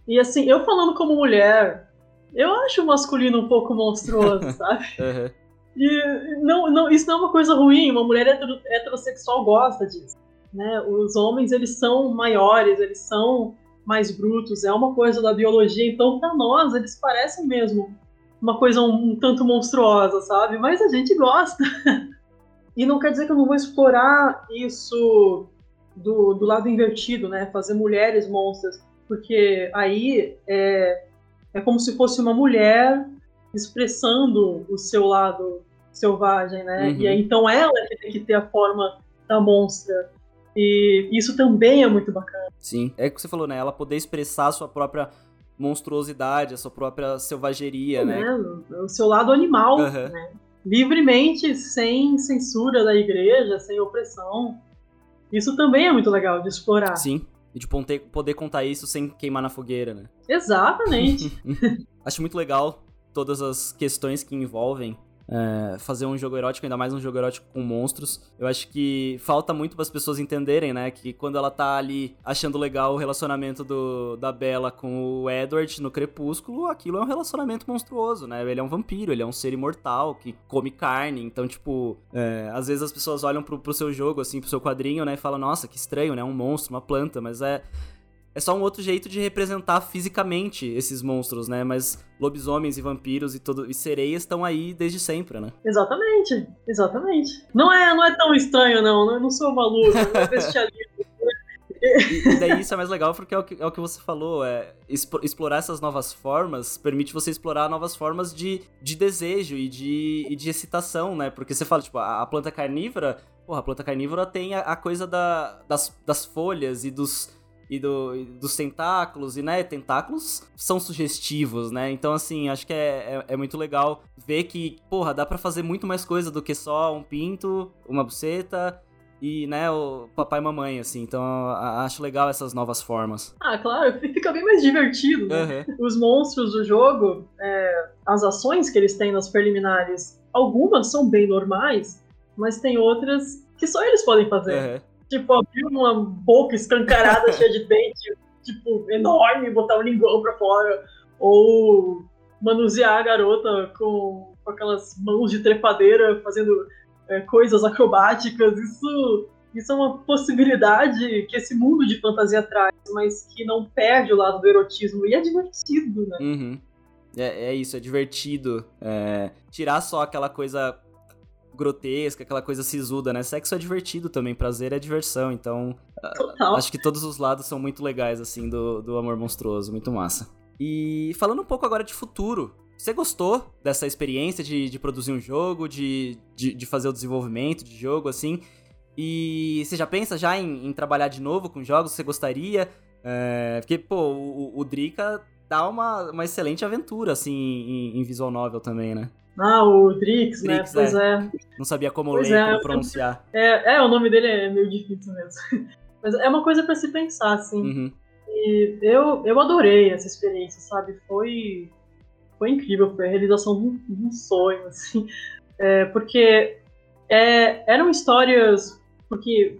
E assim, eu falando como mulher, eu acho o masculino um pouco monstruoso, sabe? Uhum. E não, não, isso não é uma coisa ruim, uma mulher heterossexual gosta disso. Né? Os homens, eles são maiores, eles são mais brutos, é uma coisa da biologia, então para nós eles parecem mesmo uma coisa um, um, tanto monstruosa, sabe? Mas a gente gosta. e não quer dizer que eu não vou explorar isso do, do lado invertido, né? Fazer mulheres monstras, porque aí é, é como se fosse uma mulher expressando o seu lado selvagem, né? Uhum. E aí, então ela que tem que ter a forma da monstra. E isso também é muito bacana. Sim, é o que você falou, né? Ela poder expressar a sua própria monstruosidade, a sua própria selvageria, né? né? O seu lado animal, uhum. né? livremente, sem censura da igreja, sem opressão. Isso também é muito legal de explorar. Sim, e de poder contar isso sem queimar na fogueira, né? Exatamente. Acho muito legal todas as questões que envolvem é, fazer um jogo erótico, ainda mais um jogo erótico com monstros. Eu acho que falta muito para as pessoas entenderem, né? Que quando ela tá ali achando legal o relacionamento do, da Bella com o Edward no Crepúsculo, aquilo é um relacionamento monstruoso, né? Ele é um vampiro, ele é um ser imortal que come carne. Então, tipo, é, às vezes as pessoas olham pro, pro seu jogo, assim, pro seu quadrinho, né? E falam, nossa, que estranho, né? Um monstro, uma planta, mas é é só um outro jeito de representar fisicamente esses monstros, né? Mas lobisomens e vampiros e, todo, e sereias estão aí desde sempre, né? Exatamente, exatamente. Não é, não é tão estranho, não. Eu não sou maluco, não é bestialismo. E, e, daí isso é mais legal porque é o que, é o que você falou, é explorar essas novas formas permite você explorar novas formas de, de desejo e de, e de excitação, né? Porque você fala, tipo, a, a planta carnívora, porra, a planta carnívora tem a, a coisa da, das, das folhas e dos, e, do, e dos tentáculos, e, né, tentáculos são sugestivos, né? Então, assim, acho que é, é, é, muito legal ver que, porra, dá para fazer muito mais coisa do que só um pinto, uma buceta e, né, o papai e mamãe, assim. Então, acho legal essas novas formas. Ah, claro, fica bem mais divertido, né? Uhum. Os monstros do jogo, é, as ações que eles têm nas preliminares, algumas são bem normais, mas tem outras que só eles podem fazer. Uhum tipo, abrir uma boca escancarada cheia de dente, tipo, enorme, botar o linguão pra fora. Ou manusear a garota com, com aquelas mãos de trepadeira fazendo é, coisas acrobáticas. Isso, isso é uma possibilidade que esse mundo de fantasia traz, mas que não perde o lado do erotismo. E é divertido, né? Uhum. É, é, isso, é divertido. É, tirar só aquela coisa grotesca, aquela coisa sisuda, né? Sexo é divertido também, prazer é diversão, então Total. acho que todos os lados são muito legais, assim, do, do amor monstruoso, muito massa. E falando um pouco agora de futuro, você gostou dessa experiência de, de produzir um jogo, de, de, de, fazer o desenvolvimento de jogo, assim? E você já pensa já em, em trabalhar de novo com jogos? Você gostaria? É, porque, pô, o, o Drika dá uma, uma excelente aventura, assim, em, em visual novel também, né? Ah, o Drix, né? Pois é. é. Não sabia como pois ler, é, como pronunciar. É, é, o nome dele é meio difícil mesmo. Mas é uma coisa para se pensar, assim. Uhum. E eu, eu adorei essa experiência, sabe? Foi, foi incrível, foi a realização de um, de um sonho, assim. É, porque é, eram histórias porque,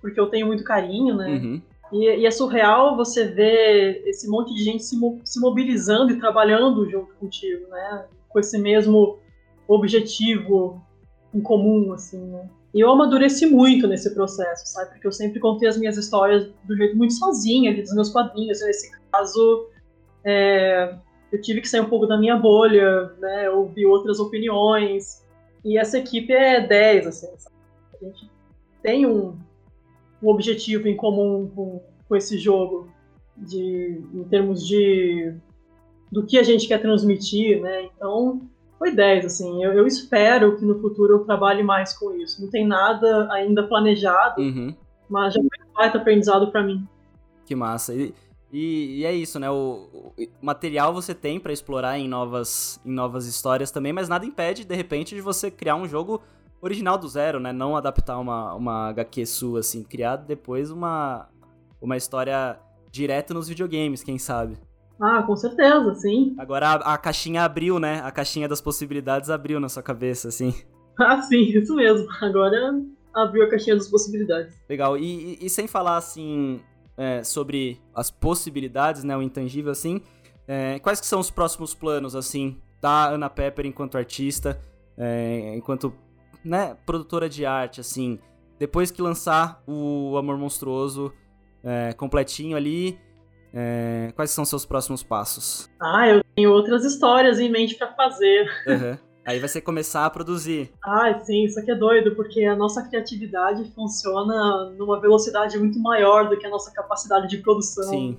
porque eu tenho muito carinho, né? Uhum. E, e, é surreal você ver esse monte de gente se, se mobilizando e trabalhando junto contigo, né? Com esse mesmo objetivo em comum, assim, né? E eu amadureci muito nesse processo, sabe? Porque eu sempre contei as minhas histórias do jeito muito sozinha, dos meus quadrinhos. Nesse caso, é, eu tive que sair um pouco da minha bolha, né? Ouvir outras opiniões. E essa equipe é 10, assim, sabe? A gente tem um, um objetivo em comum com, com esse jogo, de, em termos de do que a gente quer transmitir, né? Então, foi 10, assim. Eu, eu, espero que no futuro eu trabalhe mais com isso. Não tem nada ainda planejado, uhum. mas já foi um baita aprendizado para mim. Que massa. E, e, e, é isso, né? O, o material você tem para explorar em novas, em novas histórias também, mas nada impede, de repente, de você criar um jogo original do zero, né? Não adaptar uma, uma HQ sua, assim. Criar depois uma, uma história direto nos videogames, quem sabe. Ah, com certeza, sim. Agora a, a, caixinha abriu, né? A caixinha das possibilidades abriu na sua cabeça, assim. Ah, sim, isso mesmo. Agora abriu a caixinha das possibilidades. Legal. E, e, e sem falar, assim, é, sobre as possibilidades, né? O intangível, assim. É, quais que são os próximos planos, assim, da Ana Pepper enquanto artista, é, enquanto, né, produtora de arte, assim. Depois que lançar o Amor Monstruoso é, completinho ali é, quais são seus próximos passos? Ah, eu tenho outras histórias em mente para fazer. Uhum. Aí vai ser começar a produzir. Ah, sim, isso aqui é doido, porque a nossa criatividade funciona numa velocidade muito maior do que a nossa capacidade de produção. Sim.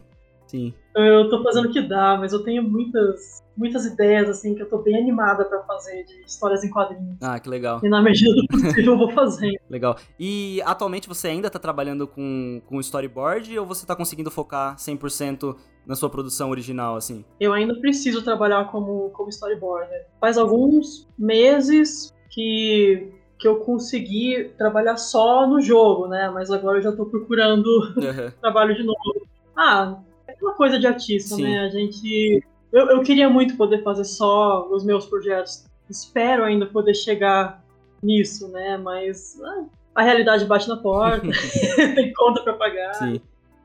Sim. Eu tô fazendo o que dá, mas eu tenho muitas, muitas ideias, assim, que eu tô bem animada pra fazer de histórias em quadrinhos. Ah, que legal. E na medida do possível eu vou fazendo. Legal. E atualmente você ainda tá trabalhando com, com storyboard ou você tá conseguindo focar 100% na sua produção original, assim? Eu ainda preciso trabalhar como, como storyboarder. Faz alguns meses que, que eu consegui trabalhar só no jogo, né? Mas agora eu já tô procurando Uhum. trabalho de novo. Ah, aquela coisa de artista, Sim. né? A gente. Eu, eu queria muito poder fazer só os meus projetos. Espero ainda poder chegar nisso, né? Mas ah, a realidade bate na porta, tem conta pra pagar. Sim.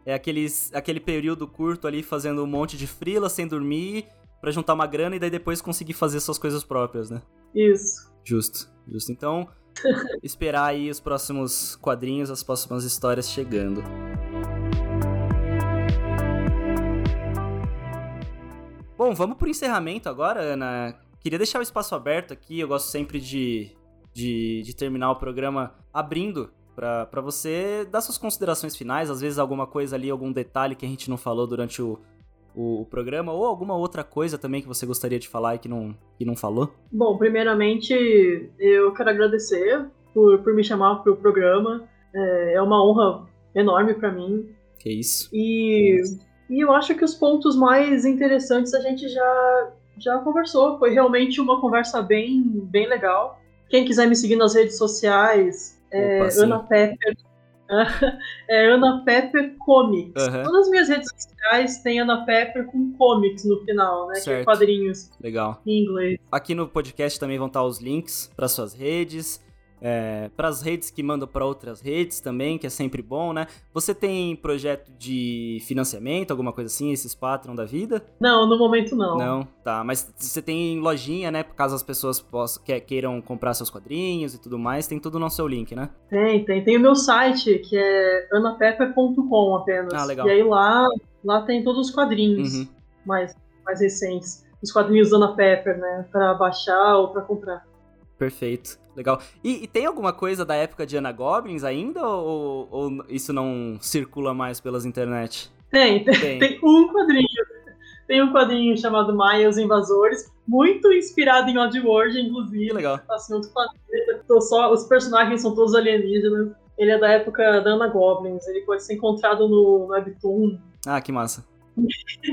É aqueles, aquele período curto ali fazendo um monte de frila sem dormir pra juntar uma grana e daí depois conseguir fazer suas coisas próprias, né? Isso. Justo, justo. Então, esperar aí os próximos quadrinhos, as próximas histórias chegando. Bom, vamos pro encerramento agora, Ana. Queria deixar o espaço aberto aqui, eu gosto sempre de, de, de terminar o programa abrindo pra pra você dar suas considerações finais, às vezes alguma coisa ali, algum detalhe que a gente não falou durante o, o, o programa, ou alguma outra coisa também que você gostaria de falar e que não, que não falou. Bom, primeiramente, eu quero agradecer por, por me chamar pro programa. É, é uma honra enorme pra mim. Que isso. E, e eu acho que os pontos mais interessantes a gente já, já conversou. Foi realmente uma conversa bem, bem legal. Quem quiser me seguir nas redes sociais, é Opa, sim. Ana Pepper. É Ana Pepper Comics. Aham. Todas as minhas redes sociais têm Ana Pepper com comics no final, né? Que Certo. é quadrinhos Legal. em inglês. Aqui no podcast também vão estar os links para suas redes, é, para as redes que mandam para outras redes também, que é sempre bom, né? Você tem projeto de financiamento, alguma coisa assim, esses patrão da vida? Não, no momento não. Não, tá. Mas você tem lojinha, né? Por caso as pessoas possam, que- queiram comprar seus quadrinhos e tudo mais, tem tudo no seu link, né? Tem, tem. Tem o meu site, que é anapepper.com apenas. Ah, legal. E aí lá, lá tem todos os quadrinhos Uhum. mais, mais recentes. Os quadrinhos da Ana Pepper, né? Pra baixar ou pra comprar. Perfeito. Legal. E, e tem alguma coisa da época de Ana Goblins ainda? Ou, ou isso não circula mais pelas internet? Tem, tem, Tem. um quadrinho. Tem um quadrinho chamado Maia os Invasores, muito inspirado em Oddworld, inclusive. Que legal. Assim, outro planeta. Só, os personagens são todos alienígenas. Ele é da época da Ana Goblins. Ele pode ser encontrado no, no Webtoon. Ah, que massa.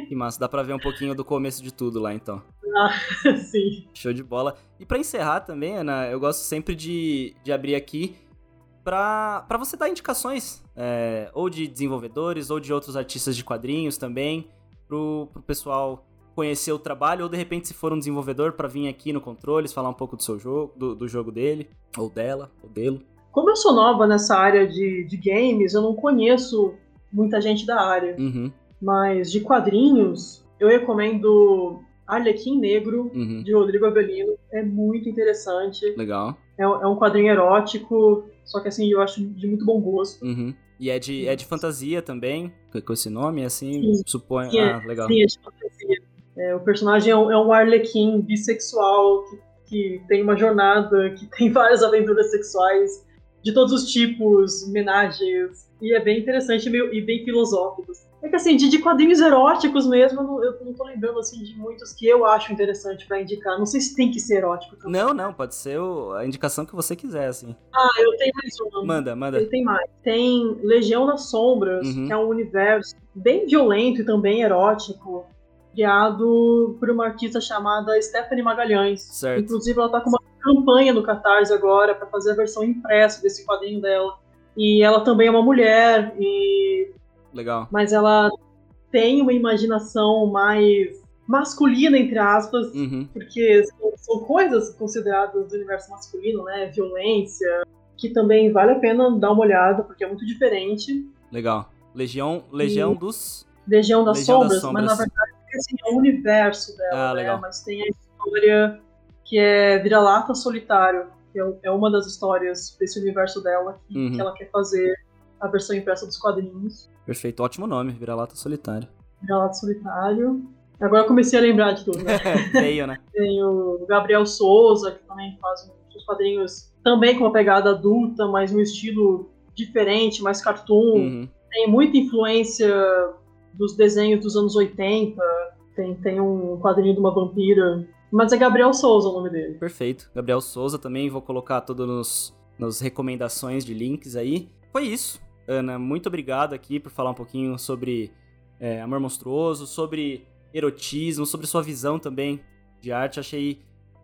Que massa. Dá pra ver um pouquinho do começo de tudo lá, então. Sim. Show de bola. E pra encerrar também, Ana, eu gosto sempre de, de abrir aqui pra, pra você dar indicações, é, ou de desenvolvedores, ou de outros artistas de quadrinhos também, pro, pro pessoal conhecer o trabalho, ou de repente se for um desenvolvedor pra vir aqui no Controles, falar um pouco do seu jogo, do, do jogo dele, ou dela, ou dele. Como eu sou nova nessa área de, de games, eu não conheço muita gente da área. Uhum, Mas de quadrinhos, eu recomendo Arlequim Negro, uhum. de Rodrigo Avelino. É muito interessante. Legal. É, um- é um quadrinho erótico, só que assim, eu acho de muito bom gosto. Uhum. E é de, é de fantasia também, com- esse nome, assim, Sim. suponho. Sim, é. Ah, legal. Sim, é de fantasia. É, o personagem é um, é um arlequim bissexual que, que tem uma jornada, que tem várias aventuras sexuais de todos os tipos, homenagens, e é bem interessante meio- e bem filosófico. É que assim, de, de quadrinhos eróticos mesmo, eu não, eu não tô lembrando assim, de muitos que eu acho interessante pra indicar. Não sei se tem que ser erótico também. Não, não, pode ser o- a indicação que você quiser, assim. Ah, eu tenho mais uma. Manda, manda. Ele tem mais. Tem Legião das Sombras, Uhum. que é um universo bem violento e também erótico, criado por uma artista chamada Stephanie Magalhães. Certo. Inclusive, ela tá com uma campanha no Catarse agora para fazer a versão impressa desse quadrinho dela. E ela também é uma mulher, e... Legal. mas ela tem uma imaginação mais masculina, entre aspas, Uhum. porque são, são coisas consideradas do universo masculino, né? Violência, que também vale a pena dar uma olhada, porque é muito diferente. Legal. Legião, Legião dos. Legião das, Legião das sombras, mas na Sombras. verdade assim, é o universo dela, Ah, né? Mas tem a história que é Vira-Lata Solitário, que é, é uma das histórias desse universo dela que, Uhum. que ela quer fazer a versão impressa dos quadrinhos. Perfeito, ótimo nome, Vira-Lata Solitário. Vira-Lata Solitário. Agora eu comecei a lembrar de tudo, né? Veio, né? Tem o Gabriel Souza, que também faz uns quadrinhos também com uma pegada adulta, mas um estilo diferente, mais cartoon. Uhum. Tem muita influência dos desenhos dos anos 80. Tem, tem um quadrinho de uma vampira. Mas é Gabriel Souza o nome dele. Perfeito. Gabriel Souza também, vou colocar tudo nos, nos recomendações de links aí. Foi isso. Ana, muito obrigado aqui por falar um pouquinho sobre é, Amor Monstruoso, sobre erotismo, sobre sua visão também de arte. Achei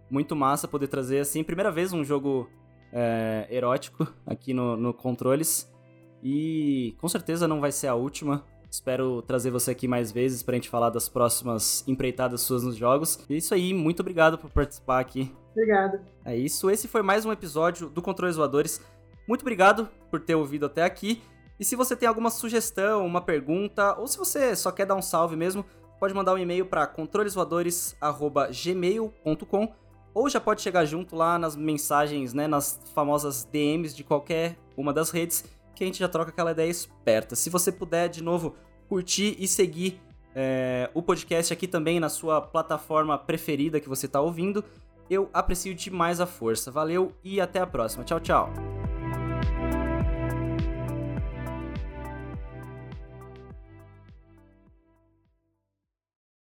muito massa poder trazer, assim, primeira vez um jogo é, erótico aqui no, no Controles. E com certeza não vai ser a última. Espero trazer você aqui mais vezes pra gente falar das próximas empreitadas suas nos jogos. E é isso aí, muito obrigado por participar aqui. Obrigado. É isso, esse foi mais um episódio do Controles Voadores. Muito obrigado por ter ouvido até aqui. E se você tem alguma sugestão, uma pergunta, ou se você só quer dar um salve mesmo, pode mandar um e-mail para controlesvoadores@gmail.com ou já pode chegar junto lá nas mensagens, né, nas famosas DMs de qualquer uma das redes, que a gente já troca aquela ideia esperta. Se você puder, de novo, curtir e seguir é, o podcast aqui também na sua plataforma preferida que você está ouvindo, eu aprecio demais a força. Valeu e até a próxima. Tchau, tchau.